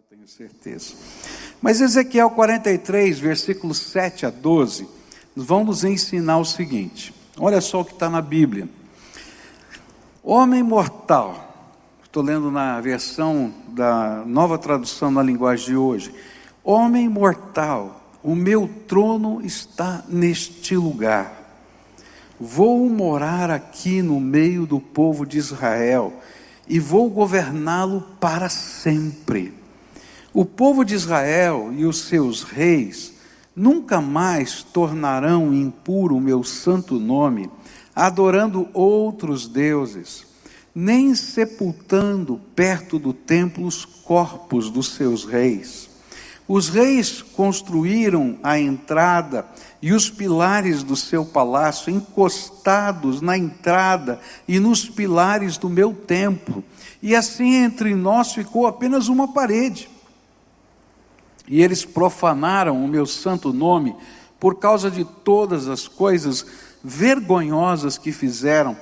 eu tenho certeza. Mas Ezequiel 43, versículos 7 a 12, vão nos ensinar o seguinte: olha só o que está na Bíblia. Homem mortal, estou lendo na versão da nova tradução na linguagem de hoje. Homem mortal, o meu trono está neste lugar. Vou morar aqui no meio do povo de Israel e vou governá-lo para sempre. O povo de Israel e os seus reis nunca mais tornarão impuro o meu santo nome, adorando outros deuses, nem sepultando perto do templo os corpos dos seus reis. Os reis construíram a entrada e os pilares do seu palácio encostados na entrada e nos pilares do meu templo, e assim entre nós ficou apenas uma parede e eles profanaram o meu santo nome por causa de todas as coisas vergonhosas que fizeram,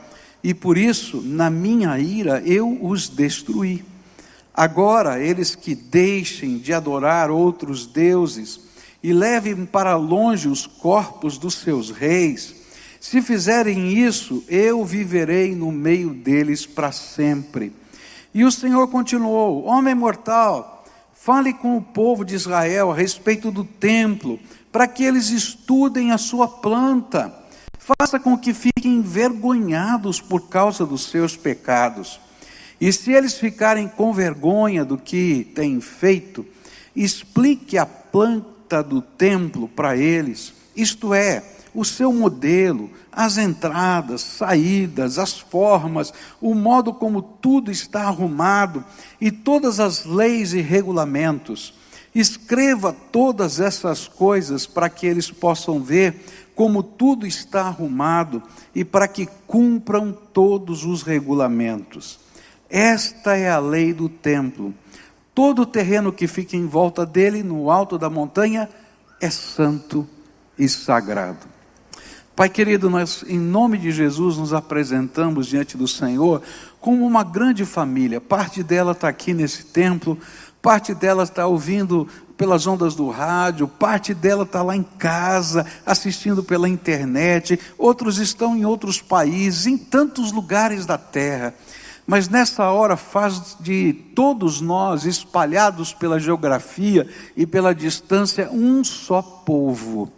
e por isso, na minha ira, eu os destruí. Agora, eles que deixem de adorar outros deuses e levem para longe os corpos dos seus reis, se fizerem isso, eu viverei no meio deles para sempre. E o Senhor continuou: Homem mortal, Fale com o povo de Israel a respeito do templo, para que eles estudem a sua planta. Faça com que fiquem envergonhados por causa dos seus pecados. E se eles ficarem com vergonha do que têm feito, explique a planta do templo para eles, isto é, o seu modelo, as entradas, saídas, as formas, o modo como tudo está arrumado e todas as leis e regulamentos. Escreva todas essas coisas para que eles possam ver como tudo está arrumado e para que cumpram todos os regulamentos. Esta é a lei do templo. Todo o terreno que fica em volta dele, no alto da montanha, é santo e sagrado. Pai querido, nós, em nome de Jesus, nos apresentamos diante do Senhor como uma grande família. Parte dela está aqui nesse templo, parte dela está ouvindo pelas ondas do rádio, parte dela está lá em casa, assistindo pela internet, outros estão em outros países, em tantos lugares da terra. Mas nessa hora faz de todos nós, espalhados pela geografia e pela distância, um só povo.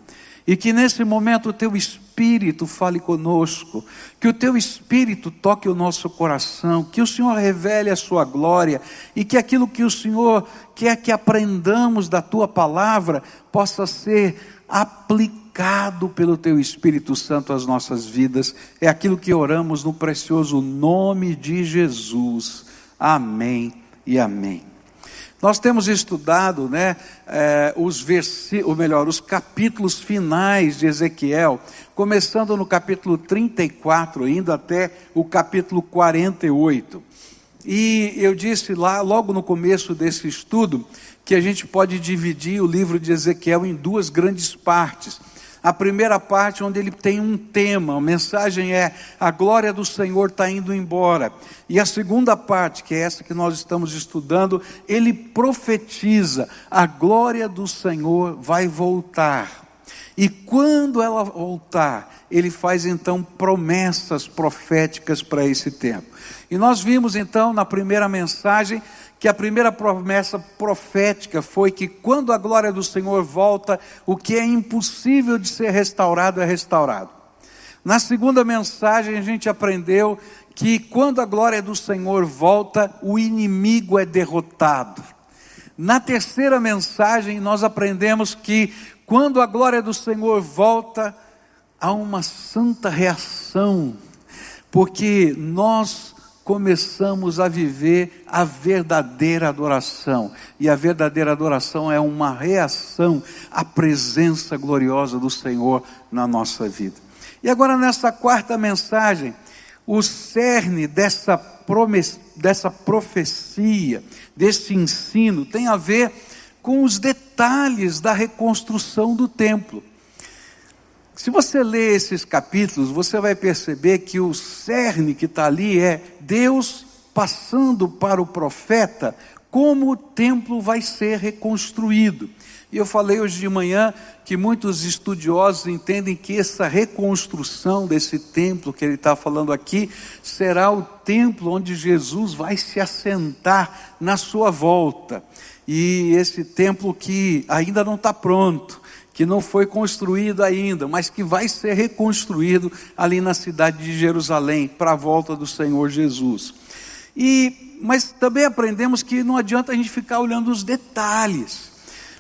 E que nesse momento o teu Espírito fale conosco, que o teu Espírito toque o nosso coração, que o Senhor revele a sua glória e que aquilo que o Senhor quer que aprendamos da tua palavra possa ser aplicado pelo teu Espírito Santo às nossas vidas. É aquilo que oramos no precioso nome de Jesus. Amém e amém. Nós temos estudado, né, eh, os versículos, ou melhor, os capítulos finais de Ezequiel, começando no capítulo 34, indo até o capítulo 48. E eu disse lá, logo no começo desse estudo, que a gente pode dividir o livro de Ezequiel em duas grandes partes. A primeira parte, onde ele tem um tema, a mensagem é: a glória do Senhor está indo embora. E a segunda parte, que é essa que nós estamos estudando, ele profetiza: a glória do Senhor vai voltar. E quando ela voltar, ele faz então promessas proféticas para esse tempo. E nós vimos então na primeira mensagem que a primeira promessa profética foi que quando a glória do Senhor volta, o que é impossível de ser restaurado é restaurado. Na segunda mensagem, a gente aprendeu que quando a glória do Senhor volta, o inimigo é derrotado. Na terceira mensagem, nós aprendemos que quando a glória do Senhor volta, há uma santa reação, porque nós começamos a viver a verdadeira adoração. E a verdadeira adoração é uma reação à presença gloriosa do Senhor na nossa vida. E agora, nessa quarta mensagem, o cerne dessa, promessa, dessa profecia, desse ensino, tem a ver com os detalhes da reconstrução do templo. Se você ler esses capítulos, você vai perceber que o cerne que está ali é Deus passando para o profeta como o templo vai ser reconstruído. E eu falei hoje de manhã que muitos estudiosos entendem que essa reconstrução desse templo que ele está falando aqui será o templo onde Jesus vai se assentar na sua volta. E esse templo que ainda não está pronto, que não foi construído ainda, mas que vai ser reconstruído ali na cidade de Jerusalém, para a volta do Senhor Jesus. E, mas também aprendemos que não adianta a gente ficar olhando os detalhes.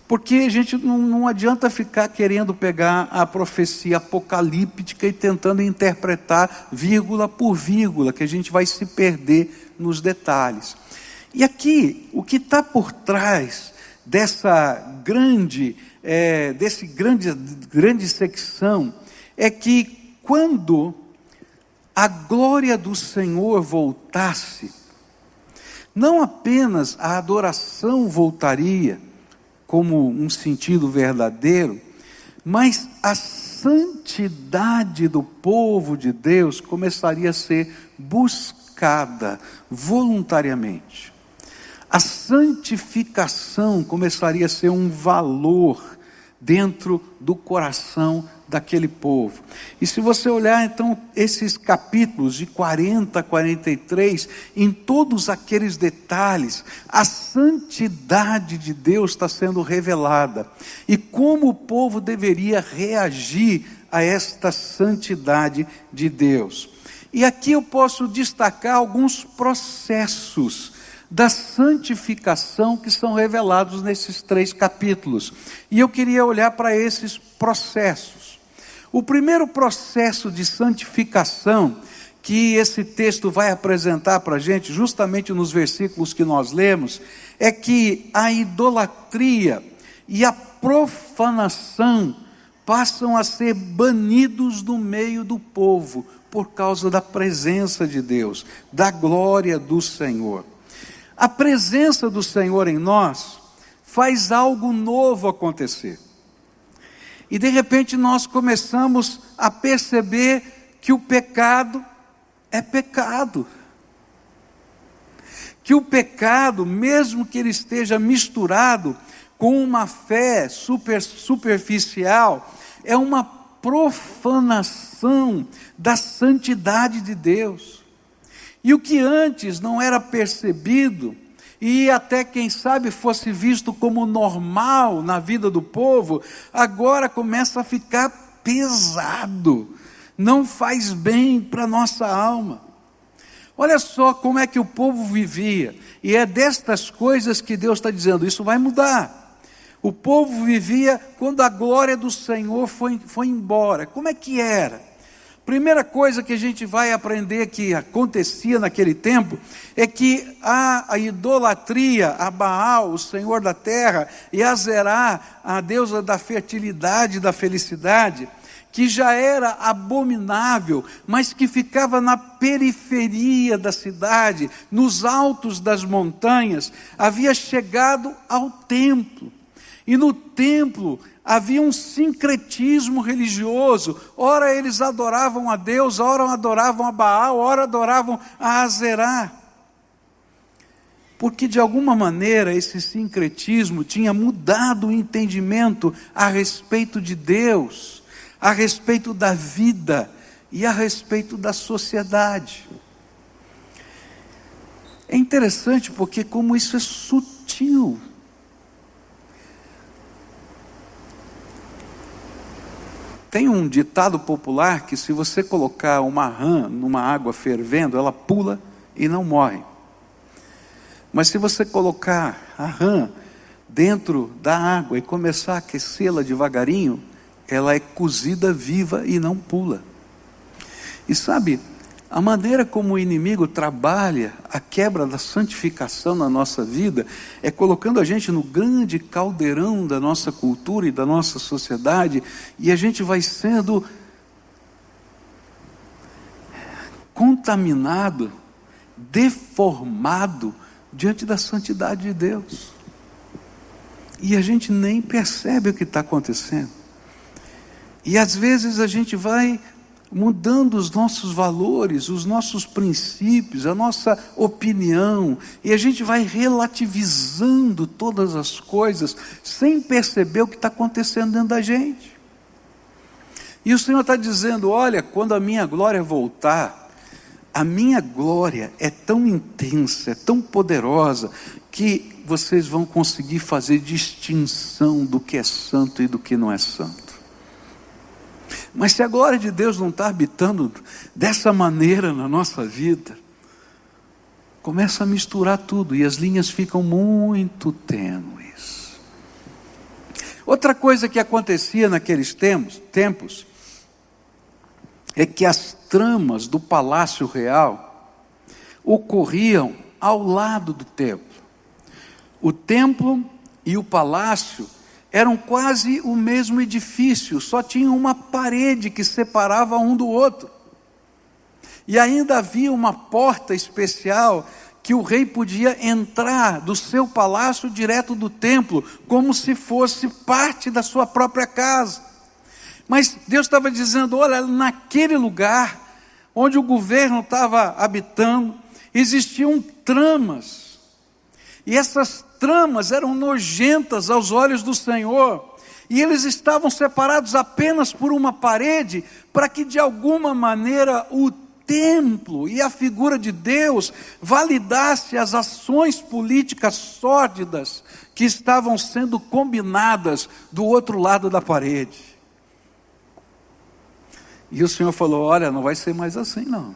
Porque a gente não, não adianta ficar querendo pegar a profecia apocalíptica e tentando interpretar vírgula por vírgula, que a gente vai se perder nos detalhes. E aqui, o que está por trás dessa grande, é, desse grande, grande secção, é que quando a glória do Senhor voltasse, não apenas a adoração voltaria, como um sentido verdadeiro, mas a santidade do povo de Deus começaria a ser buscada voluntariamente. A santificação começaria a ser um valor dentro do coração daquele povo. E se você olhar então esses capítulos de 40 a 43, em todos aqueles detalhes, a santidade de Deus está sendo revelada e como o povo deveria reagir a esta santidade de Deus. E aqui eu posso destacar alguns processos da santificação que são revelados nesses três capítulos. E eu queria olhar para esses processos. O primeiro processo de santificação que esse texto vai apresentar para a gente, justamente nos versículos que nós lemos, é que a idolatria e a profanação passam a ser banidos do meio do povo por causa da presença de Deus, da glória do Senhor. A presença do Senhor em nós faz algo novo acontecer. E de repente nós começamos a perceber que o pecado é pecado. Que o pecado, mesmo que ele esteja misturado com uma fé super, superficial, é uma profanação da santidade de Deus. E o que antes não era percebido, e até quem sabe fosse visto como normal na vida do povo, agora começa a ficar pesado, não faz bem para nossa alma. Olha só como é que o povo vivia, e é destas coisas que Deus está dizendo: isso vai mudar. O povo vivia quando a glória do Senhor foi, foi embora. Como é que era? Primeira coisa que a gente vai aprender que acontecia naquele tempo é que a, idolatria a Baal, o Senhor da terra, e a Zerá, a deusa da fertilidade e da felicidade, que já era abominável, mas que ficava na periferia da cidade, nos altos das montanhas, havia chegado ao templo. E no templo havia um sincretismo religioso. Ora eles adoravam a Deus, ora adoravam a Baal, ora adoravam a Azerá. Porque de alguma maneira esse sincretismo tinha mudado o entendimento a respeito de Deus, a respeito da vida e a respeito da sociedade. É interessante porque como isso é sutil. Tem um ditado popular que se você colocar uma rã numa água fervendo, ela pula e não morre. Mas se você colocar a rã dentro da água e começar a aquecê-la devagarinho, ela é cozida viva e não pula. E sabe, a maneira como o inimigo trabalha a quebra da santificação na nossa vida é colocando a gente no grande caldeirão da nossa cultura e da nossa sociedade, e a gente vai sendo contaminado, deformado diante da santidade de Deus. E a gente nem percebe o que está acontecendo. E às vezes a gente vai mudando os nossos valores, os nossos princípios, a nossa opinião, e a gente vai relativizando todas as coisas sem perceber o que está acontecendo dentro da gente. E o Senhor está dizendo: olha, quando a minha glória voltar, a minha glória é tão intensa, é tão poderosa, que vocês vão conseguir fazer distinção do que é santo e do que não é santo. Mas se a glória de Deus não está habitando dessa maneira na nossa vida, começa a misturar tudo e as linhas ficam muito tênues. Outra coisa que acontecia naqueles tempos, tempos é que as tramas do palácio real ocorriam ao lado do templo. O templo e o palácio eram quase o mesmo edifício, só tinha uma parede que separava um do outro. E ainda havia uma porta especial que o rei podia entrar do seu palácio direto do templo, como se fosse parte da sua própria casa. Mas Deus estava dizendo: olha, naquele lugar onde o governo estava habitando, existiam tramas. E essas tramas eram nojentas aos olhos do Senhor, e eles estavam separados apenas por uma parede, para que de alguma maneira o templo e a figura de Deus validasse as ações políticas sórdidas que estavam sendo combinadas do outro lado da parede. E o Senhor falou: Olha, não vai ser mais assim, não.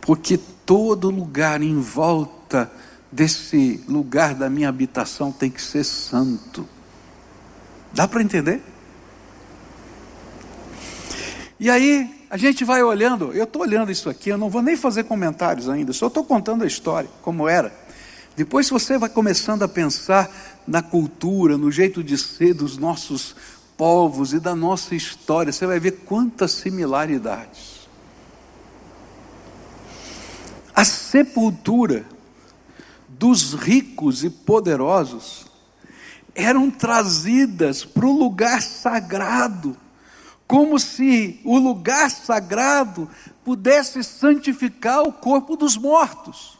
Porque todo lugar em volta desse lugar da minha habitação tem que ser santo. Dá para entender? E aí, a gente vai olhando, eu estou olhando isso aqui, eu não vou nem fazer comentários ainda, só estou contando a história, como era. Depois você vai começando a pensar na cultura, no jeito de ser dos nossos povos e da nossa história, você vai ver quantas similaridades. A sepultura dos ricos e poderosos eram trazidas para o lugar sagrado, como se o lugar sagrado pudesse santificar o corpo dos mortos.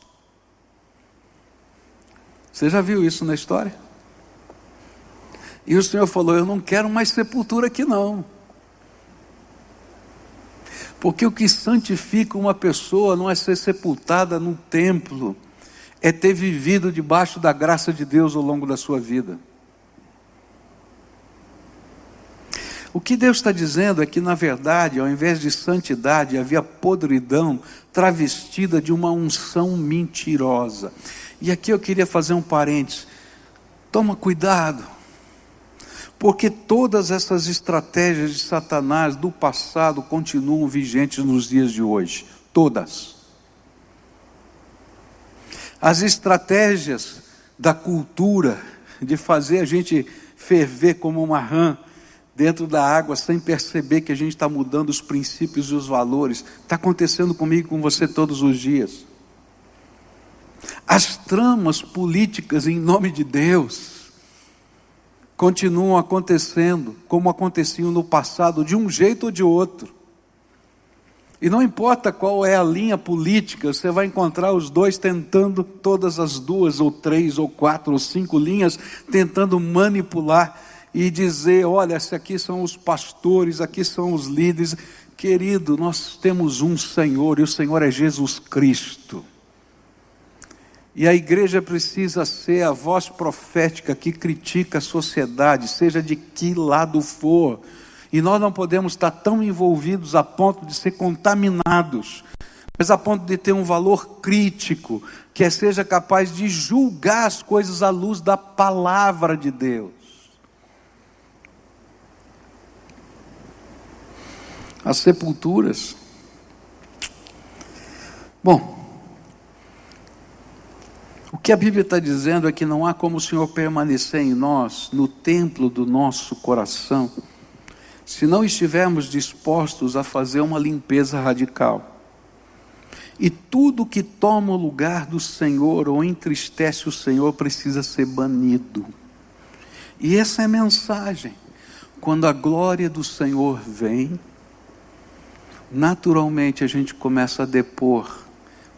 Você já viu isso na história? E o Senhor falou: Eu não quero mais sepultura aqui, não. Porque o que santifica uma pessoa não é ser sepultada no templo, é ter vivido debaixo da graça de Deus ao longo da sua vida. O que Deus está dizendo é que, na verdade, ao invés de santidade, havia podridão travestida de uma unção mentirosa. E aqui eu queria fazer um parênteses. Toma cuidado, porque todas essas estratégias de Satanás do passado continuam vigentes nos dias de hoje. Todas. As estratégias da cultura de fazer a gente ferver como uma rã dentro da água sem perceber que a gente está mudando os princípios e os valores, está acontecendo comigo com você todos os dias. As tramas políticas em nome de Deus continuam acontecendo como aconteciam no passado, de um jeito ou de outro. E não importa qual é a linha política, você vai encontrar os dois tentando, todas as duas, ou três, ou quatro, ou cinco linhas, tentando manipular e dizer: olha, esses aqui são os pastores, aqui são os líderes. Querido, nós temos um Senhor, e o Senhor é Jesus Cristo. E a igreja precisa ser a voz profética que critica a sociedade, seja de que lado for e nós não podemos estar tão envolvidos a ponto de ser contaminados, mas a ponto de ter um valor crítico, que é seja capaz de julgar as coisas à luz da palavra de Deus. As sepulturas. Bom, o que a Bíblia está dizendo é que não há como o Senhor permanecer em nós, no templo do nosso coração se não estivermos dispostos a fazer uma limpeza radical. E tudo que toma o lugar do Senhor ou entristece o Senhor precisa ser banido. E essa é a mensagem. Quando a glória do Senhor vem, naturalmente a gente começa a depor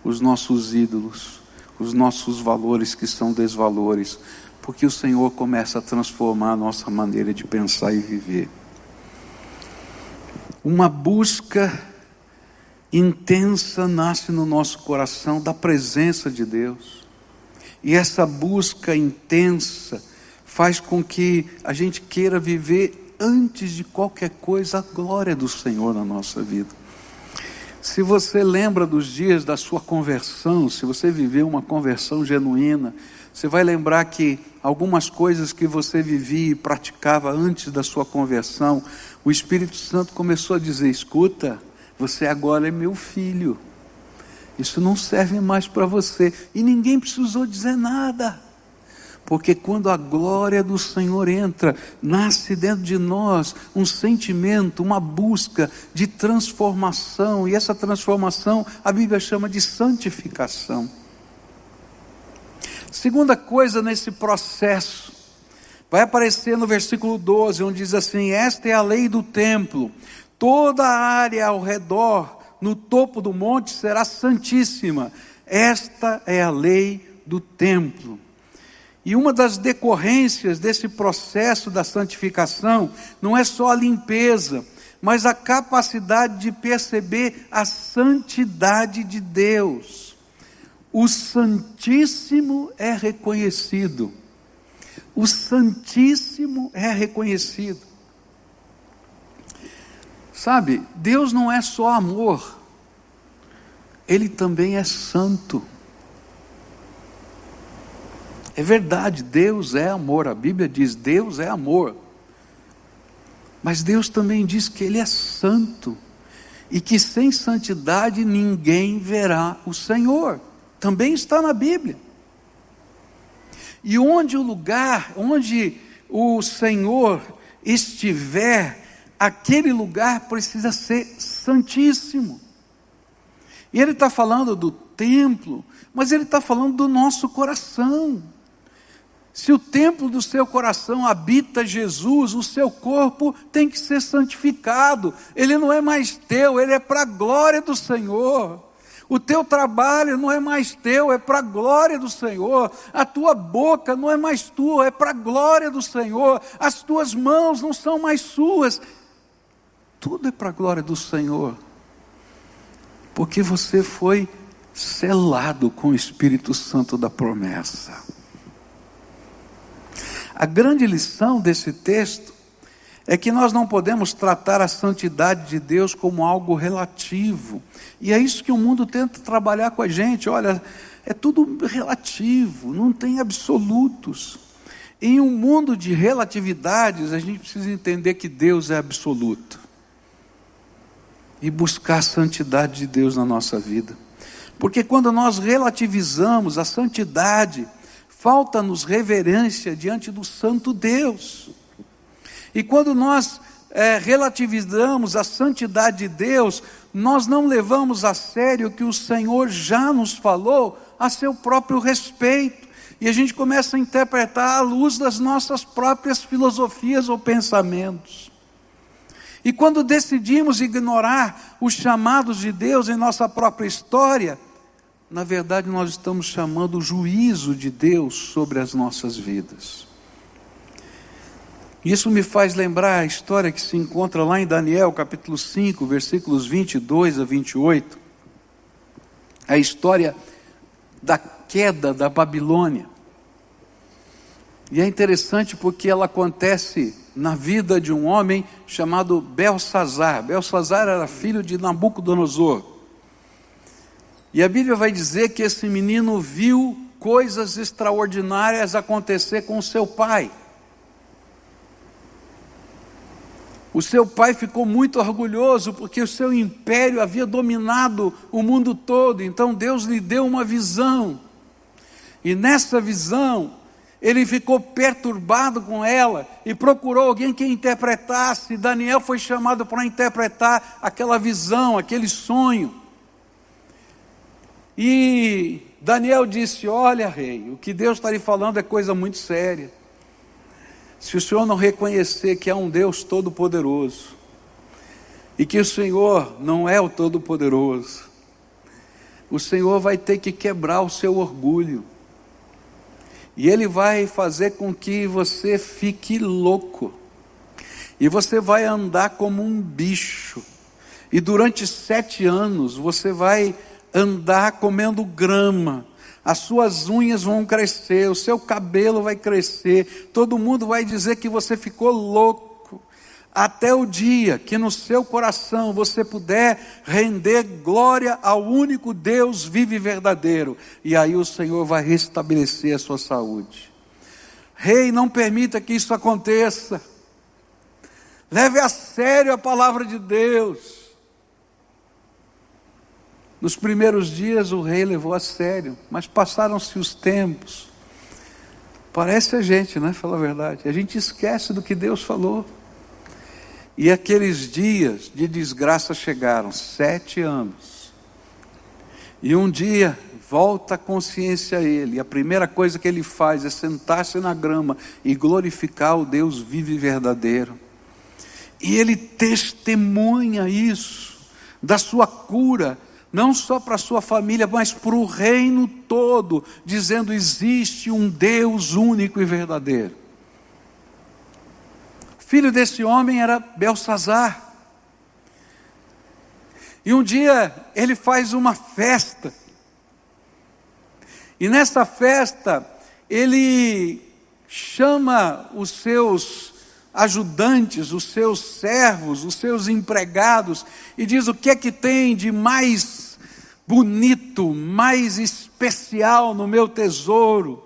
os nossos ídolos, os nossos valores que são desvalores, porque o Senhor começa a transformar a nossa maneira de pensar e viver. Uma busca intensa nasce no nosso coração da presença de Deus. E essa busca intensa faz com que a gente queira viver antes de qualquer coisa a glória do Senhor na nossa vida. Se você lembra dos dias da sua conversão, se você viveu uma conversão genuína, você vai lembrar que algumas coisas que você vivia e praticava antes da sua conversão, o Espírito Santo começou a dizer: escuta, você agora é meu filho. Isso não serve mais para você. E ninguém precisou dizer nada. Porque quando a glória do Senhor entra, nasce dentro de nós um sentimento, uma busca de transformação, e essa transformação a Bíblia chama de santificação. Segunda coisa nesse processo, vai aparecer no versículo 12, onde diz assim: Esta é a lei do templo, toda a área ao redor, no topo do monte, será santíssima. Esta é a lei do templo. E uma das decorrências desse processo da santificação não é só a limpeza, mas a capacidade de perceber a santidade de Deus. O Santíssimo é reconhecido. O Santíssimo é reconhecido. Sabe, Deus não é só amor, Ele também é santo. É verdade, Deus é amor, a Bíblia diz: Deus é amor. Mas Deus também diz que Ele é santo e que sem santidade ninguém verá o Senhor. Também está na Bíblia. E onde o lugar, onde o Senhor estiver, aquele lugar precisa ser santíssimo. E Ele está falando do templo, mas Ele está falando do nosso coração. Se o templo do seu coração habita Jesus, o seu corpo tem que ser santificado. Ele não é mais teu, ele é para a glória do Senhor. O teu trabalho não é mais teu, é para a glória do Senhor. A tua boca não é mais tua, é para a glória do Senhor. As tuas mãos não são mais suas. Tudo é para a glória do Senhor. Porque você foi selado com o Espírito Santo da promessa. A grande lição desse texto é que nós não podemos tratar a santidade de Deus como algo relativo. E é isso que o mundo tenta trabalhar com a gente. Olha, é tudo relativo, não tem absolutos. Em um mundo de relatividades, a gente precisa entender que Deus é absoluto. E buscar a santidade de Deus na nossa vida. Porque quando nós relativizamos a santidade, falta-nos reverência diante do Santo Deus. E quando nós é, relativizamos a santidade de Deus, nós não levamos a sério o que o Senhor já nos falou a seu próprio respeito. E a gente começa a interpretar à luz das nossas próprias filosofias ou pensamentos. E quando decidimos ignorar os chamados de Deus em nossa própria história, na verdade, nós estamos chamando o juízo de Deus sobre as nossas vidas. Isso me faz lembrar a história que se encontra lá em Daniel, capítulo 5, versículos 22 a 28. A história da queda da Babilônia. E é interessante porque ela acontece na vida de um homem chamado Belsazar. Belsazar era filho de Nabucodonosor. E a Bíblia vai dizer que esse menino viu coisas extraordinárias acontecer com seu pai. O seu pai ficou muito orgulhoso porque o seu império havia dominado o mundo todo, então Deus lhe deu uma visão. E nessa visão, ele ficou perturbado com ela e procurou alguém que interpretasse. Daniel foi chamado para interpretar aquela visão, aquele sonho. E Daniel disse: Olha, rei, o que Deus está lhe falando é coisa muito séria. Se o senhor não reconhecer que é um Deus todo-poderoso, e que o Senhor não é o Todo-Poderoso, o Senhor vai ter que quebrar o seu orgulho. E Ele vai fazer com que você fique louco. E você vai andar como um bicho. E durante sete anos você vai andar comendo grama. As suas unhas vão crescer, o seu cabelo vai crescer. Todo mundo vai dizer que você ficou louco até o dia que no seu coração você puder render glória ao único Deus vivo e verdadeiro, e aí o Senhor vai restabelecer a sua saúde. Rei, não permita que isso aconteça. Leve a sério a palavra de Deus. Nos primeiros dias o rei levou a sério, mas passaram-se os tempos. Parece a gente, né? Fala a verdade. A gente esquece do que Deus falou. E aqueles dias de desgraça chegaram, sete anos. E um dia volta a consciência a ele. E a primeira coisa que ele faz é sentar-se na grama e glorificar o Deus vivo e verdadeiro. E ele testemunha isso, da sua cura, não só para a sua família, mas para o reino todo, dizendo: existe um Deus único e verdadeiro filho desse homem era Belsazar. E um dia ele faz uma festa. E nessa festa ele chama os seus ajudantes, os seus servos, os seus empregados e diz o que é que tem de mais bonito, mais especial no meu tesouro.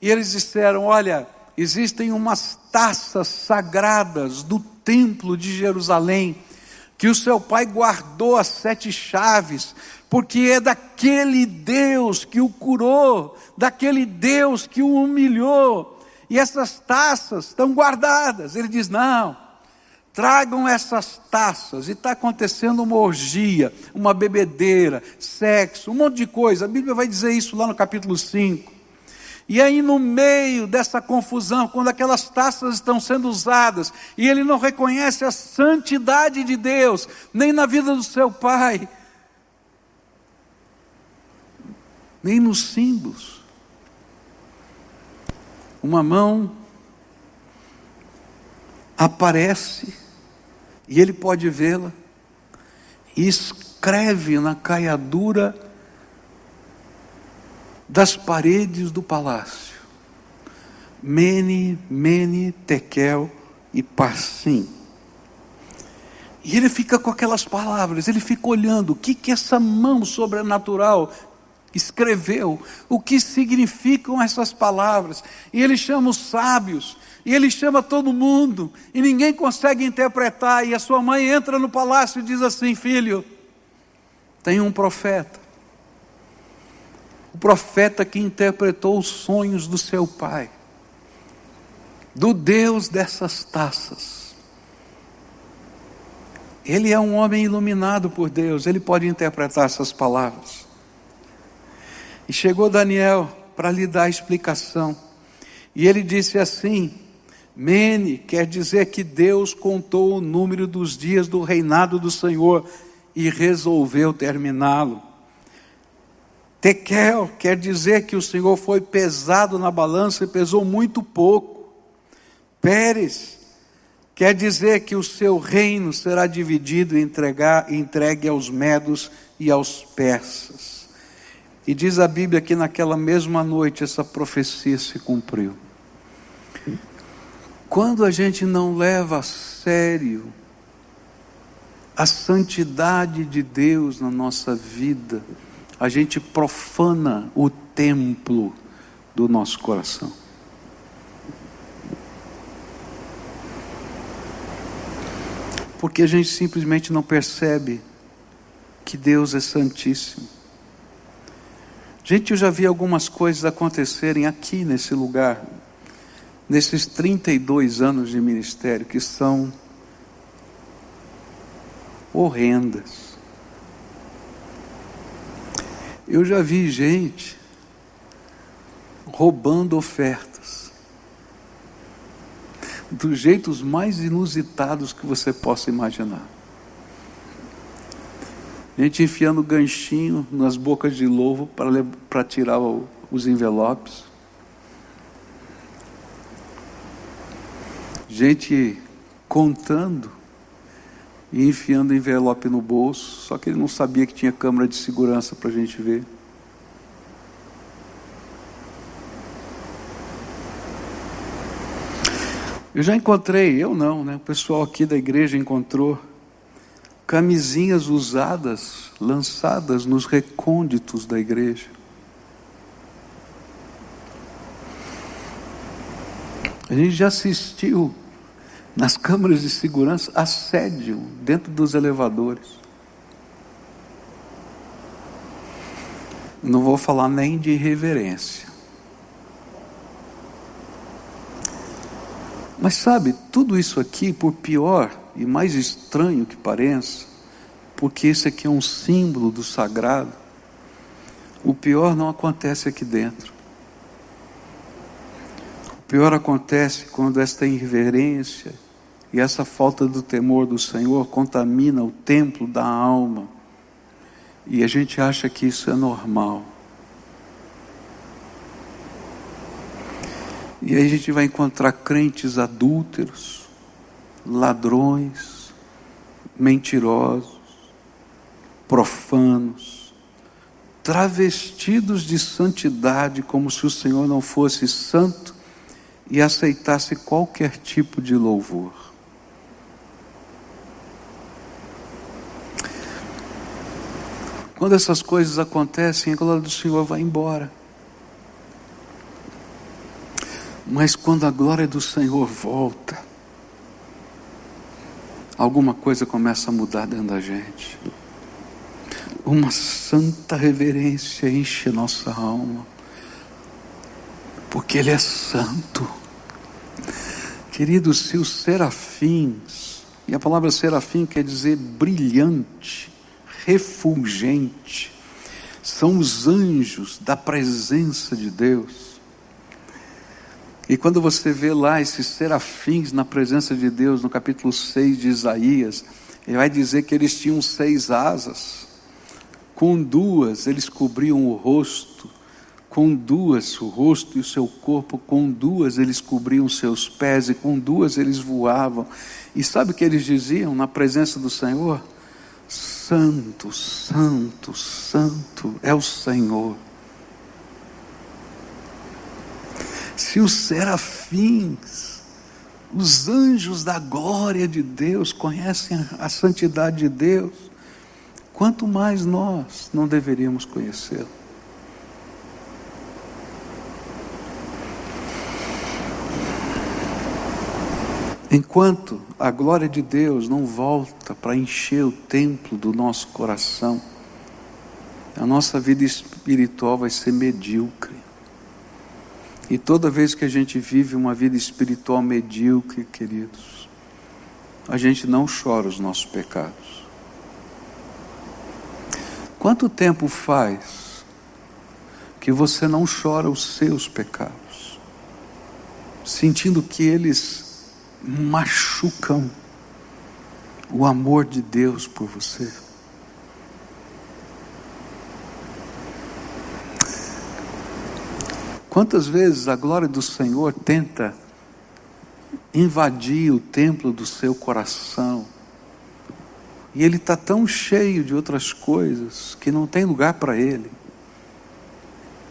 E eles disseram: Olha, existem umas taças sagradas do templo de Jerusalém, que o seu pai guardou as sete chaves, porque é daquele Deus que o curou, daquele Deus que o humilhou, e essas taças estão guardadas. Ele diz: não, tragam essas taças, e está acontecendo uma orgia, uma bebedeira, sexo, um monte de coisa. A Bíblia vai dizer isso lá no capítulo 5. E aí, no meio dessa confusão, quando aquelas taças estão sendo usadas, e ele não reconhece a santidade de Deus, nem na vida do seu pai, nem nos símbolos. Uma mão aparece, e ele pode vê-la, e escreve na caiadura das paredes do palácio. Mene, Mene, Tekel e Passim. E ele fica com aquelas palavras, ele fica olhando o que, que essa mão sobrenatural escreveu, o que significam essas palavras. E ele chama os sábios, e ele chama todo mundo, e ninguém consegue interpretar. E a sua mãe entra no palácio e diz assim: Filho, tem um profeta o profeta que interpretou os sonhos do seu pai, do Deus dessas taças. Ele é um homem iluminado por Deus, ele pode interpretar essas palavras. E chegou Daniel para lhe dar a explicação. E ele disse assim: Mene quer dizer que Deus contou o número dos dias do reinado do Senhor e resolveu terminá-lo. Tekel quer dizer que o Senhor foi pesado na balança e pesou muito pouco. Pérez quer dizer que o seu reino será dividido e entregue aos medos e aos persas. E diz a Bíblia que naquela mesma noite essa profecia se cumpriu. Quando a gente não leva a sério a santidade de Deus na nossa vida, a gente profana o templo do nosso coração. Porque a gente simplesmente não percebe que Deus é santíssimo. Gente, eu já vi algumas coisas acontecerem aqui nesse lugar, nesses 32 anos de ministério, que são horrendas. Eu já vi gente roubando ofertas, dos jeitos mais inusitados que você possa imaginar. Gente enfiando ganchinho nas bocas de louvo para tirar o, os envelopes. Gente contando e enfiando envelope no bolso, só que ele não sabia que tinha câmera de segurança para a gente ver. Eu já encontrei, eu não, né? O pessoal aqui da igreja encontrou camisinhas usadas, lançadas nos recônditos da igreja. A gente já assistiu nas câmaras de segurança assédio dentro dos elevadores. Não vou falar nem de irreverência. Mas sabe, tudo isso aqui, por pior e mais estranho que pareça, porque esse aqui é um símbolo do sagrado, o pior não acontece aqui dentro. O pior acontece quando esta irreverência e essa falta do temor do Senhor contamina o templo da alma. E a gente acha que isso é normal. E aí a gente vai encontrar crentes adúlteros, ladrões, mentirosos, profanos, travestidos de santidade, como se o Senhor não fosse santo e aceitasse qualquer tipo de louvor. Quando essas coisas acontecem, a glória do Senhor vai embora. Mas quando a glória do Senhor volta, alguma coisa começa a mudar dentro da gente. Uma santa reverência enche nossa alma, porque Ele é santo. Queridos, se os serafins, e a palavra serafim quer dizer brilhante, refulgente, são os anjos da presença de Deus. E quando você vê lá esses serafins na presença de Deus, no capítulo 6 de Isaías, ele vai dizer que eles tinham seis asas, com duas eles cobriam o rosto, com duas o rosto e o seu corpo, com duas eles cobriam seus pés, e com duas eles voavam. E sabe o que eles diziam na presença do Senhor? Santo, Santo, Santo é o Senhor. Se os serafins, os anjos da glória de Deus conhecem a santidade de Deus, quanto mais nós não deveríamos conhecê-lo. Enquanto a glória de Deus não volta para encher o templo do nosso coração, a nossa vida espiritual vai ser medíocre. E toda vez que a gente vive uma vida espiritual medíocre, queridos, a gente não chora os nossos pecados. Quanto tempo faz que você não chora os seus pecados, sentindo que eles machucam o amor de Deus por você. Quantas vezes a glória do Senhor tenta invadir o templo do seu coração, e ele está tão cheio de outras coisas que não tem lugar para ele,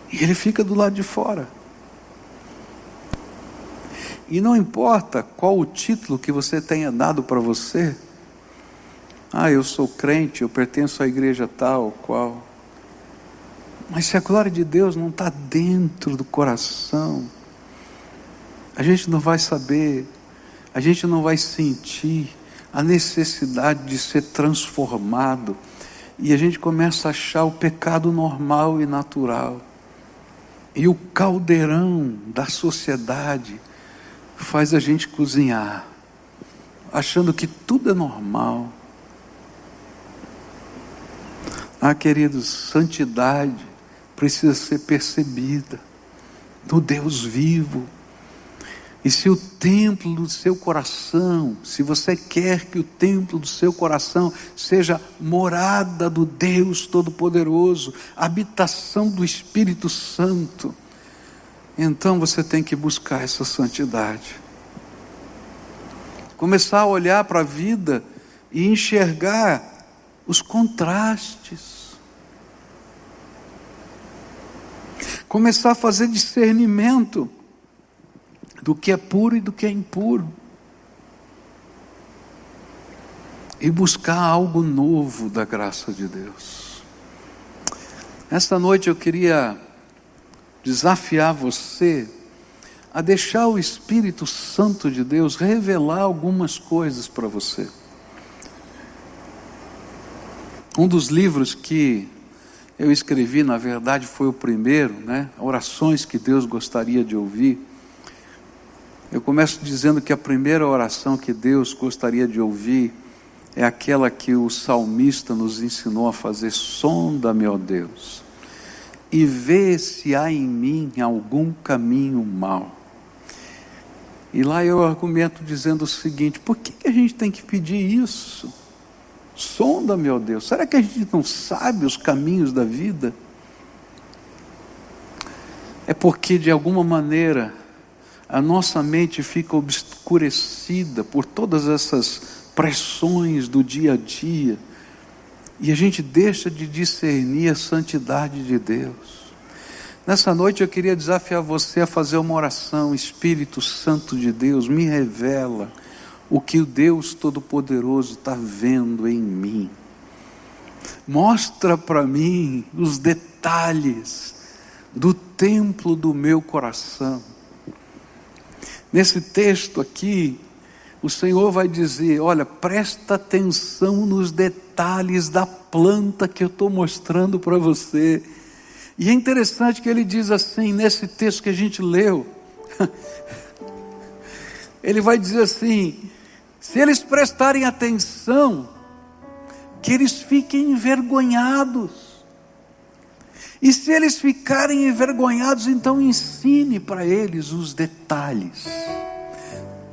e ele fica do lado de fora. E não importa qual o título que você tenha dado para você, ah, eu sou crente, eu pertenço à igreja tal, qual. Mas se a glória de Deus não está dentro do coração, a gente não vai saber, a gente não vai sentir a necessidade de ser transformado, e a gente começa a achar o pecado normal e natural, e o caldeirão da sociedade faz a gente cozinhar, achando que tudo é normal. Ah, queridos, santidade precisa ser percebida no Deus vivo. E se o templo do seu coração, se você quer que o templo do seu coração seja morada do Deus Todo-Poderoso, habitação do Espírito Santo, então você tem que buscar essa santidade. Começar a olhar para a vida e enxergar os contrastes. Começar a fazer discernimento do que é puro e do que é impuro. E buscar algo novo da graça de Deus. Esta noite eu queria desafiar você a deixar o Espírito Santo de Deus revelar algumas coisas para você. Um dos livros que eu escrevi, na verdade, foi o primeiro, né? Orações que Deus gostaria de ouvir. Eu começo dizendo que a primeira oração que Deus gostaria de ouvir é aquela que o salmista nos ensinou a fazer: sonda-me, ó Deus, e vê se há em mim algum caminho mau. E lá eu argumento dizendo o seguinte: por que a gente tem que pedir isso? Sonda, meu Deus, será que a gente não sabe os caminhos da vida? É porque de alguma maneira a nossa mente fica obscurecida por todas essas pressões do dia a dia e a gente deixa de discernir a santidade de Deus. Nessa noite eu queria desafiar você a fazer uma oração, Espírito Santo de Deus, me revela o que o Deus Todo-Poderoso está vendo em mim. Mostra para mim os detalhes do templo do meu coração. Nesse texto aqui, o Senhor vai dizer: olha, presta atenção nos detalhes da planta que eu estou mostrando para você. E é interessante que ele diz assim, nesse texto que a gente leu, ele vai dizer assim: se eles prestarem atenção, que eles fiquem envergonhados. E se eles ficarem envergonhados, então ensine para eles os detalhes.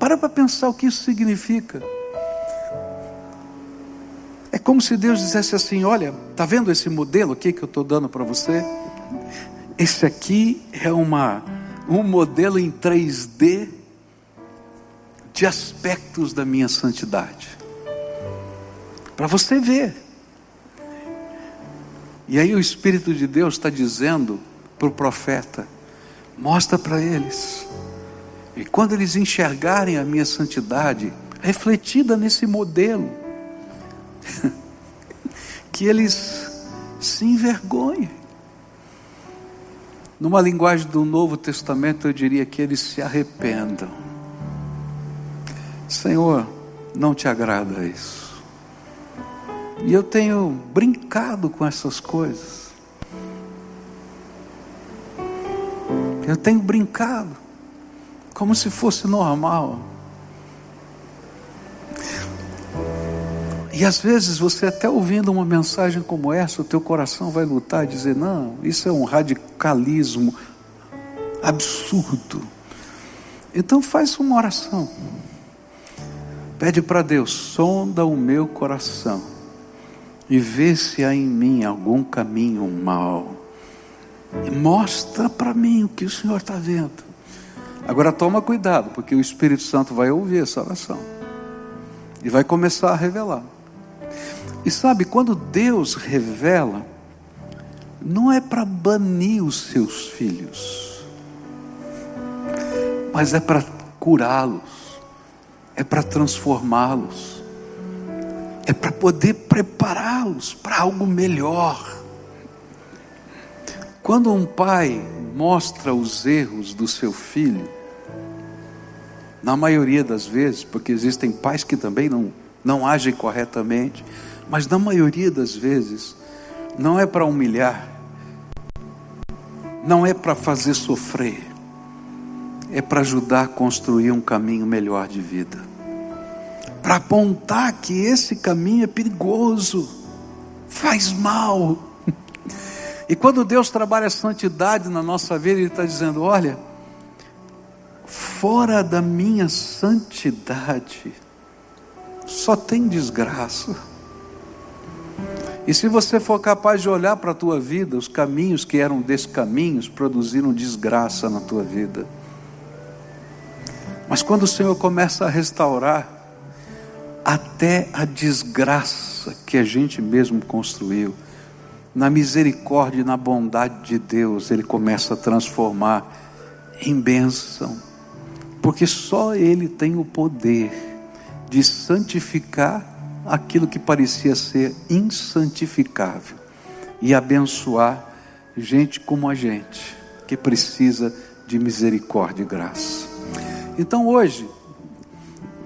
Para para pensar o que isso significa. É como se Deus dissesse assim: Olha, está vendo esse modelo aqui que eu estou dando para você? Esse aqui é uma, um modelo em 3D de aspectos da minha santidade. Para você ver. E aí o Espírito de Deus está dizendo para o profeta: mostra para eles. E quando eles enxergarem a minha santidade, refletida nesse modelo, que eles se envergonhem. Numa linguagem do Novo Testamento, eu diria que eles se arrependam. Senhor, não te agrada isso. E eu tenho brincado com essas coisas. Eu tenho brincado, como se fosse normal. E às vezes você até ouvindo uma mensagem como essa, o teu coração vai lutar e dizer: não, isso é um radicalismo absurdo. Então faz uma oração. Pede para Deus, sonda o meu coração e vê se há em mim algum caminho mal. E mostra para mim o que o Senhor está vendo. Agora toma cuidado, porque o Espírito Santo vai ouvir essa oração e vai começar a revelar. E sabe, quando Deus revela, não é para banir os seus filhos, mas é para curá-los, é para transformá-los é para poder prepará-los para algo melhor. Quando um pai mostra os erros do seu filho, na maioria das vezes, porque existem pais que também não, não agem corretamente, mas na maioria das vezes, não é para humilhar, não é para fazer sofrer, é para ajudar a construir um caminho melhor de vida para apontar que esse caminho é perigoso, faz mal. E quando Deus trabalha a santidade na nossa vida, Ele está dizendo: olha, fora da minha santidade, só tem desgraça. E se você for capaz de olhar para a tua vida, os caminhos que eram descaminhos produziram desgraça na tua vida. Mas quando o Senhor começa a restaurar, até a desgraça que a gente mesmo construiu, na misericórdia e na bondade de Deus, Ele começa a transformar em bênção, porque só Ele tem o poder de santificar aquilo que parecia ser insantificável e abençoar gente como a gente, que precisa de misericórdia e graça. Então hoje,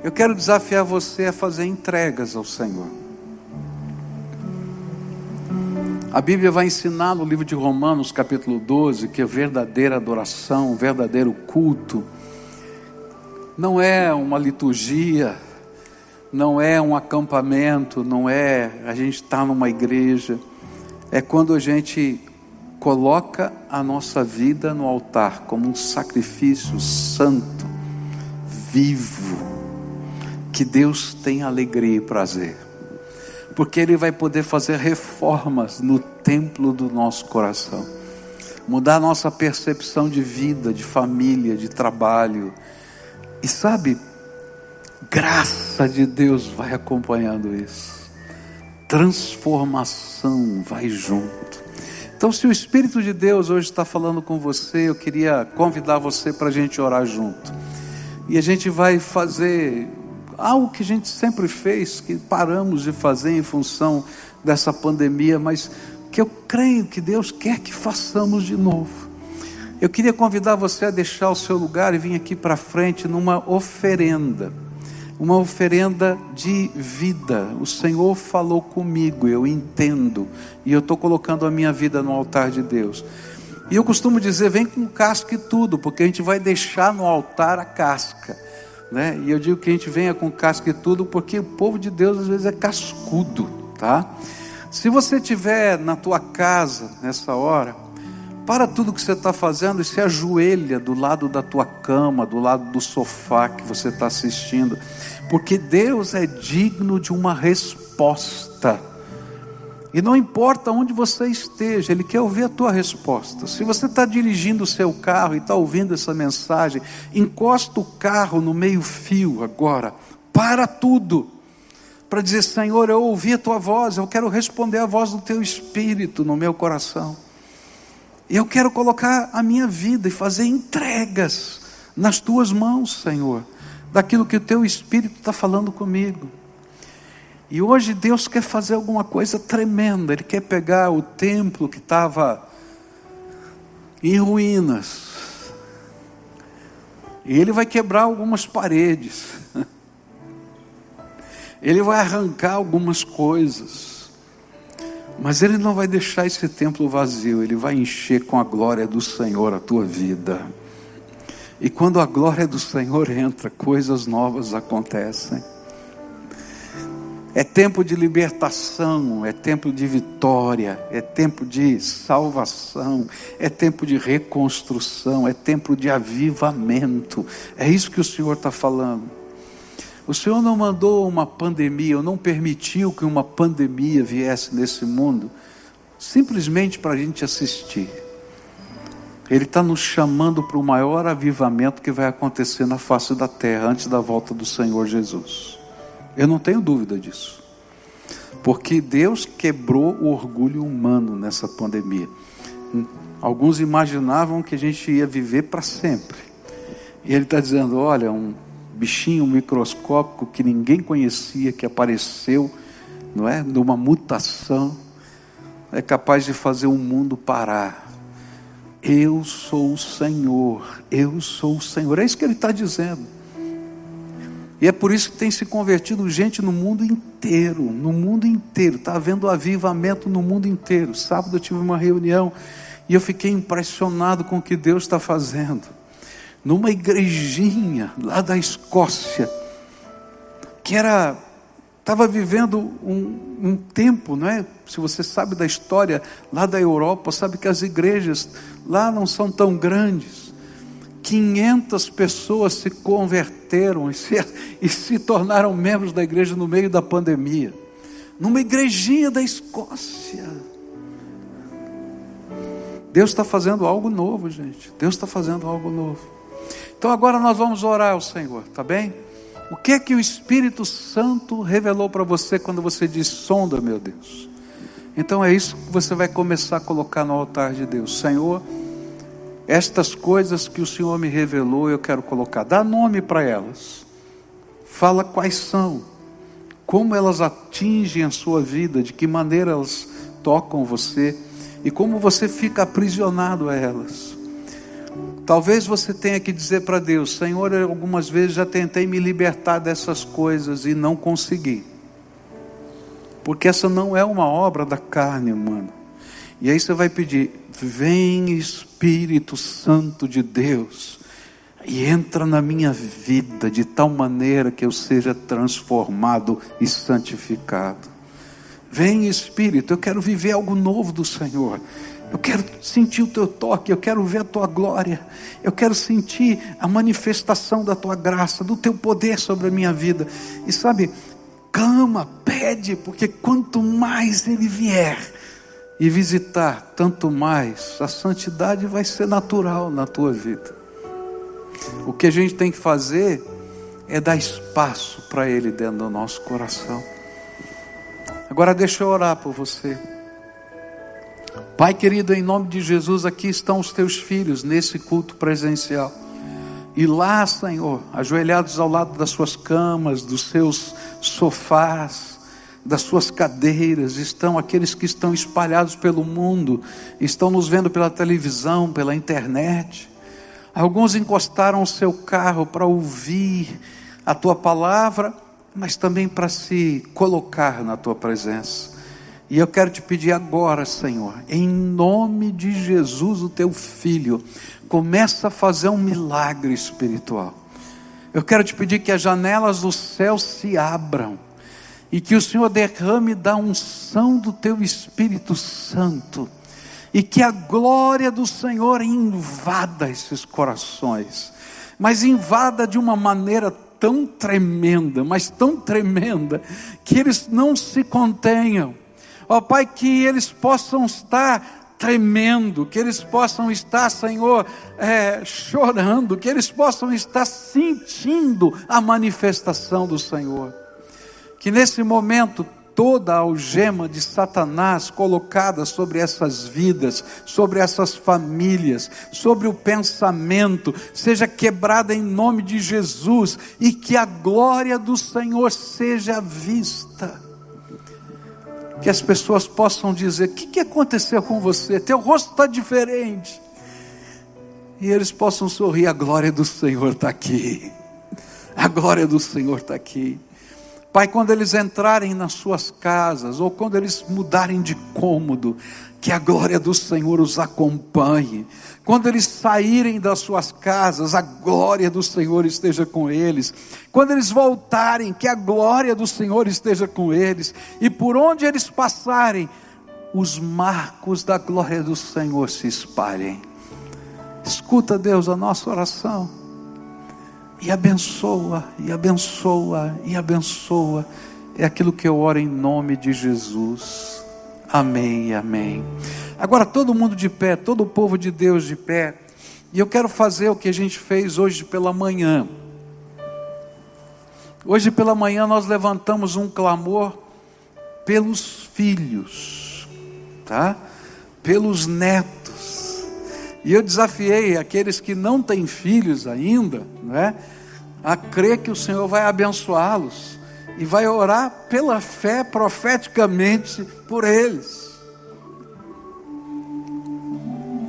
eu quero desafiar você a fazer entregas ao Senhor. A Bíblia vai ensinar no livro de Romanos, capítulo 12, que a verdadeira adoração, o verdadeiro culto, não é uma liturgia, não é um acampamento, não é a gente estar tá numa igreja, é quando a gente coloca a nossa vida no altar como um sacrifício santo, vivo, que Deus tem alegria e prazer, porque Ele vai poder fazer reformas no templo do nosso coração, mudar nossa percepção de vida, de família, de trabalho, e sabe, graça de Deus vai acompanhando isso. Transformação vai junto. Então, se o Espírito de Deus hoje está falando com você, eu queria convidar você para a gente orar junto. E a gente vai fazer algo que a gente sempre fez, que paramos de fazer em função dessa pandemia, mas que eu creio que Deus quer que façamos de novo. Eu queria convidar você a deixar o seu lugar e vir aqui para frente numa oferenda uma oferenda de vida. O Senhor falou comigo, eu entendo, e eu estou colocando a minha vida no altar de Deus. E eu costumo dizer: vem com casca e tudo, porque a gente vai deixar no altar a casca. Né? E eu digo que a gente venha com casca e tudo, porque o povo de Deus às vezes é cascudo, tá? Se você estiver na tua casa nessa hora, para tudo que você está fazendo e se ajoelha do lado da tua cama, do lado do sofá que você está assistindo, porque Deus é digno de uma resposta. E não importa onde você esteja, Ele quer ouvir a tua resposta. Se você está dirigindo o seu carro e está ouvindo essa mensagem, encosta o carro no meio-fio agora, para tudo, para dizer: Senhor, eu ouvi a tua voz, eu quero responder a voz do teu espírito no meu coração. Eu quero colocar a minha vida e fazer entregas nas tuas mãos, Senhor, daquilo que o teu Espírito está falando comigo. E hoje Deus quer fazer alguma coisa tremenda, Ele quer pegar o templo que estava em ruínas, e Ele vai quebrar algumas paredes, Ele vai arrancar algumas coisas, mas Ele não vai deixar esse templo vazio, Ele vai encher com a glória do Senhor a tua vida. E quando a glória do Senhor entra, coisas novas acontecem. É tempo de libertação, é tempo de vitória, é tempo de salvação, é tempo de reconstrução, é tempo de avivamento. É isso que o Senhor está falando. O Senhor não mandou uma pandemia, ou não permitiu que uma pandemia viesse nesse mundo, simplesmente para a gente assistir. Ele está nos chamando para o maior avivamento que vai acontecer na face da terra antes da volta do Senhor Jesus. Eu não tenho dúvida disso. Porque Deus quebrou o orgulho humano nessa pandemia. Alguns imaginavam que a gente ia viver para sempre. E Ele está dizendo: olha, um bichinho microscópico que ninguém conhecia, que apareceu, não é? Numa mutação, é capaz de fazer o mundo parar. Eu sou o Senhor, eu sou o Senhor. É isso que ele está dizendo. E é por isso que tem se convertido gente no mundo inteiro, no mundo inteiro. Está havendo avivamento no mundo inteiro. Sábado eu tive uma reunião e eu fiquei impressionado com o que Deus está fazendo numa igrejinha lá da Escócia, que era estava vivendo um, um, tempo, não é? Se você sabe da história lá da Europa, sabe que as igrejas lá não são tão grandes, 500 pessoas se converteram e se, e se tornaram membros da igreja no meio da pandemia. Numa igrejinha da Escócia. Deus está fazendo algo novo, gente. Deus está fazendo algo novo. Então agora nós vamos orar ao Senhor, tá bem? O que é que o Espírito Santo revelou para você quando você diz sonda, meu Deus? Então é isso que você vai começar a colocar no altar de Deus. Senhor, estas coisas que o Senhor me revelou, eu quero colocar. Dá nome para elas. Fala quais são. Como elas atingem a sua vida, de que maneira elas tocam você e como você fica aprisionado a elas. Talvez você tenha que dizer para Deus: Senhor, eu algumas vezes já tentei me libertar dessas coisas e não consegui. Porque essa não é uma obra da carne humana. E aí você vai pedir: Vem Espírito Santo de Deus e entra na minha vida de tal maneira que eu seja transformado e santificado. Vem Espírito, eu quero viver algo novo do Senhor. Eu quero sentir o teu toque, eu quero ver a tua glória, eu quero sentir a manifestação da tua graça, do teu poder sobre a minha vida. E sabe, clama, pede, porque quanto mais ele vier, e visitar, tanto mais a santidade vai ser natural na tua vida. O que a gente tem que fazer é dar espaço para Ele dentro do nosso coração. Agora deixa eu orar por você. Pai querido, em nome de Jesus, aqui estão os teus filhos nesse culto presencial. E lá, Senhor, ajoelhados ao lado das suas camas, dos seus sofás, das suas cadeiras, estão aqueles que estão espalhados pelo mundo, estão nos vendo pela televisão, pela internet. Alguns encostaram o seu carro para ouvir a tua palavra, mas também para se colocar na tua presença. E eu quero te pedir agora, Senhor, em nome de Jesus, o teu filho, começa a fazer um milagre espiritual. Eu quero te pedir que as janelas do céu se abram e que o Senhor derrame da unção do teu Espírito Santo, e que a glória do Senhor invada esses corações, mas invada de uma maneira tão tremenda, mas tão tremenda, que eles não se contenham. Ó Pai, que eles possam estar tremendo, que eles possam estar, Senhor, é, chorando, que eles possam estar sentindo a manifestação do Senhor que nesse momento toda a algema de Satanás colocada sobre essas vidas, sobre essas famílias, sobre o pensamento, seja quebrada em nome de Jesus e que a glória do Senhor seja vista. Que as pessoas possam dizer: O que, que aconteceu com você? Teu rosto está diferente. E eles possam sorrir: A glória do Senhor está aqui. A glória do Senhor está aqui. Pai, quando eles entrarem nas suas casas, ou quando eles mudarem de cômodo, que a glória do Senhor os acompanhe. Quando eles saírem das suas casas, a glória do Senhor esteja com eles. Quando eles voltarem, que a glória do Senhor esteja com eles. E por onde eles passarem, os marcos da glória do Senhor se espalhem. Escuta, Deus, a nossa oração e abençoa, e abençoa, e abençoa. É aquilo que eu oro em nome de Jesus. Amém, amém. Agora todo mundo de pé, todo o povo de Deus de pé. E eu quero fazer o que a gente fez hoje pela manhã. Hoje pela manhã nós levantamos um clamor pelos filhos, tá? Pelos netos e eu desafiei aqueles que não têm filhos ainda, né, a crer que o Senhor vai abençoá-los e vai orar pela fé profeticamente por eles.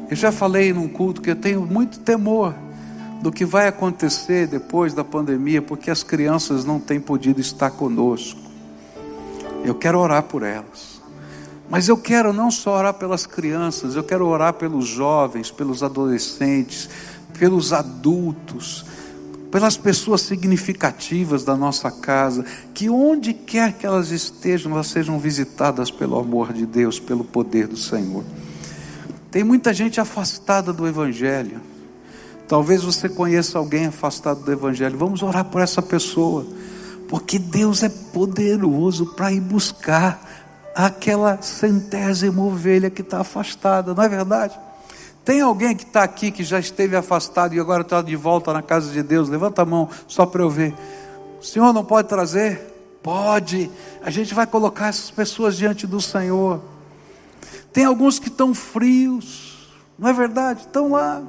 Eu já falei num culto que eu tenho muito temor do que vai acontecer depois da pandemia, porque as crianças não têm podido estar conosco. Eu quero orar por elas. Mas eu quero não só orar pelas crianças, eu quero orar pelos jovens, pelos adolescentes, pelos adultos, pelas pessoas significativas da nossa casa, que onde quer que elas estejam, elas sejam visitadas pelo amor de Deus, pelo poder do Senhor. Tem muita gente afastada do Evangelho, Talvez você conheça alguém afastado do Evangelho. Vamos orar por essa pessoa, porque Deus é poderoso para ir buscar aquela centésima ovelha que está afastada, não é verdade? Tem alguém que está aqui que já esteve afastado e agora está de volta na casa de Deus? Levanta a mão só para eu ver. O Senhor não pode trazer? Pode. A gente vai colocar essas pessoas diante do Senhor. Tem alguns que estão frios, não é verdade? Estão lá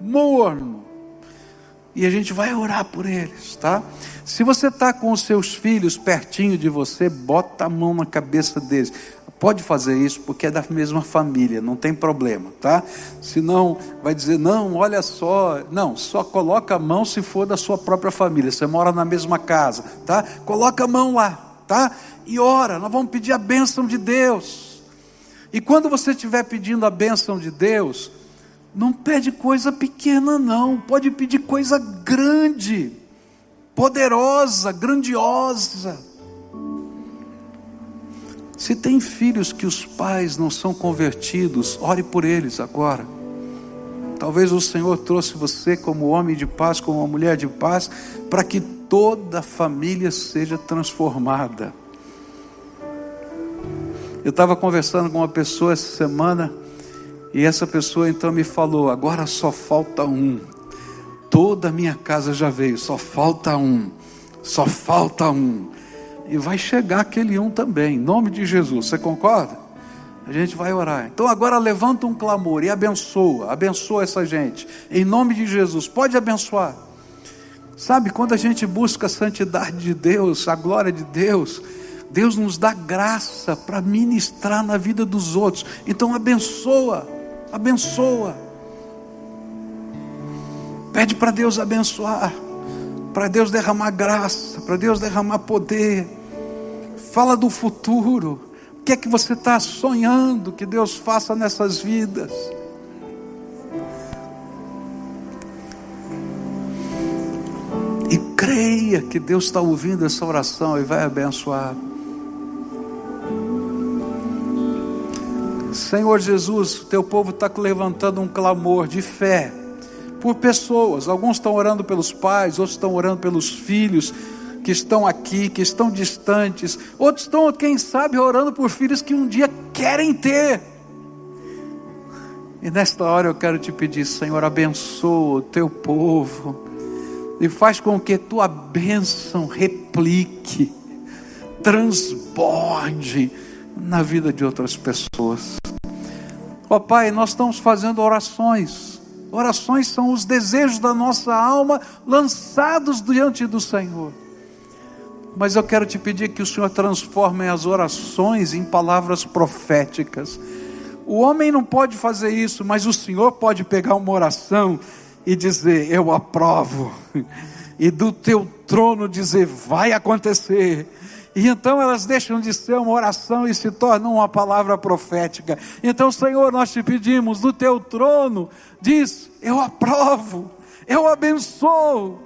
morno. E a gente vai orar por eles, tá? Se você está com os seus filhos pertinho de você, bota a mão na cabeça deles. Pode fazer isso porque é da mesma família, não tem problema, tá? Senão vai dizer, não, olha só, não, só coloca a mão se for da sua própria família, você mora na mesma casa, tá? Coloca a mão lá, tá? E ora, nós vamos pedir a bênção de Deus. E quando você estiver pedindo a bênção de Deus, não pede coisa pequena, não, pode pedir coisa grande, poderosa, grandiosa. Se tem filhos que os pais não são convertidos, ore por eles agora. Talvez o Senhor trouxe você como homem de paz, como uma mulher de paz, para que toda a família seja transformada. Eu estava conversando com uma pessoa essa semana e essa pessoa então me falou: agora só falta um. Toda a minha casa já veio, só falta um. Só falta um. E vai chegar aquele um também, em nome de Jesus. Você concorda? A gente vai orar. Então agora levanta um clamor e abençoa, abençoa essa gente, em nome de Jesus. Pode abençoar. Sabe, quando a gente busca a santidade de Deus, a glória de Deus, Deus nos dá graça para ministrar na vida dos outros. Então abençoa abençoa. Pede para Deus abençoar, para Deus derramar graça, para Deus derramar poder. Fala do futuro. O que é que você está sonhando que Deus faça nessas vidas? E creia que Deus está ouvindo essa oração e vai abençoar. Senhor Jesus, teu povo está levantando um clamor de fé por pessoas. Alguns estão orando pelos pais, outros estão orando pelos filhos que estão aqui, que estão distantes. Outros estão, quem sabe, orando por filhos que um dia querem ter. E nesta hora eu quero te pedir, Senhor, abençoa o teu povo e faz com que tua bênção replique, transborde na vida de outras pessoas. Ó oh, Pai, nós estamos fazendo orações. Orações são os desejos da nossa alma lançados diante do Senhor. Mas eu quero te pedir que o Senhor transforme as orações em palavras proféticas. O homem não pode fazer isso, mas o Senhor pode pegar uma oração e dizer: Eu aprovo. E do teu trono dizer: Vai acontecer e então elas deixam de ser uma oração e se tornam uma palavra profética. Então, Senhor, nós te pedimos do teu trono, diz: Eu aprovo, eu abençoo.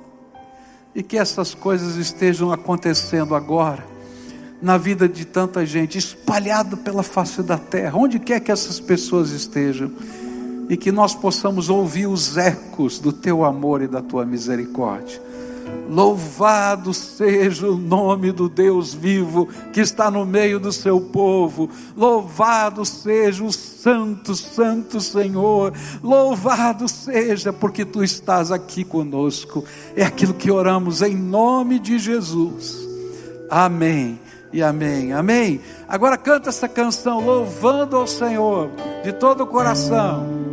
E que essas coisas estejam acontecendo agora, na vida de tanta gente, espalhado pela face da terra, onde quer que essas pessoas estejam, e que nós possamos ouvir os ecos do teu amor e da tua misericórdia. Louvado seja o nome do Deus vivo que está no meio do seu povo. Louvado seja o Santo, Santo Senhor. Louvado seja porque tu estás aqui conosco. É aquilo que oramos em nome de Jesus. Amém e amém. Amém. Agora canta essa canção louvando ao Senhor de todo o coração.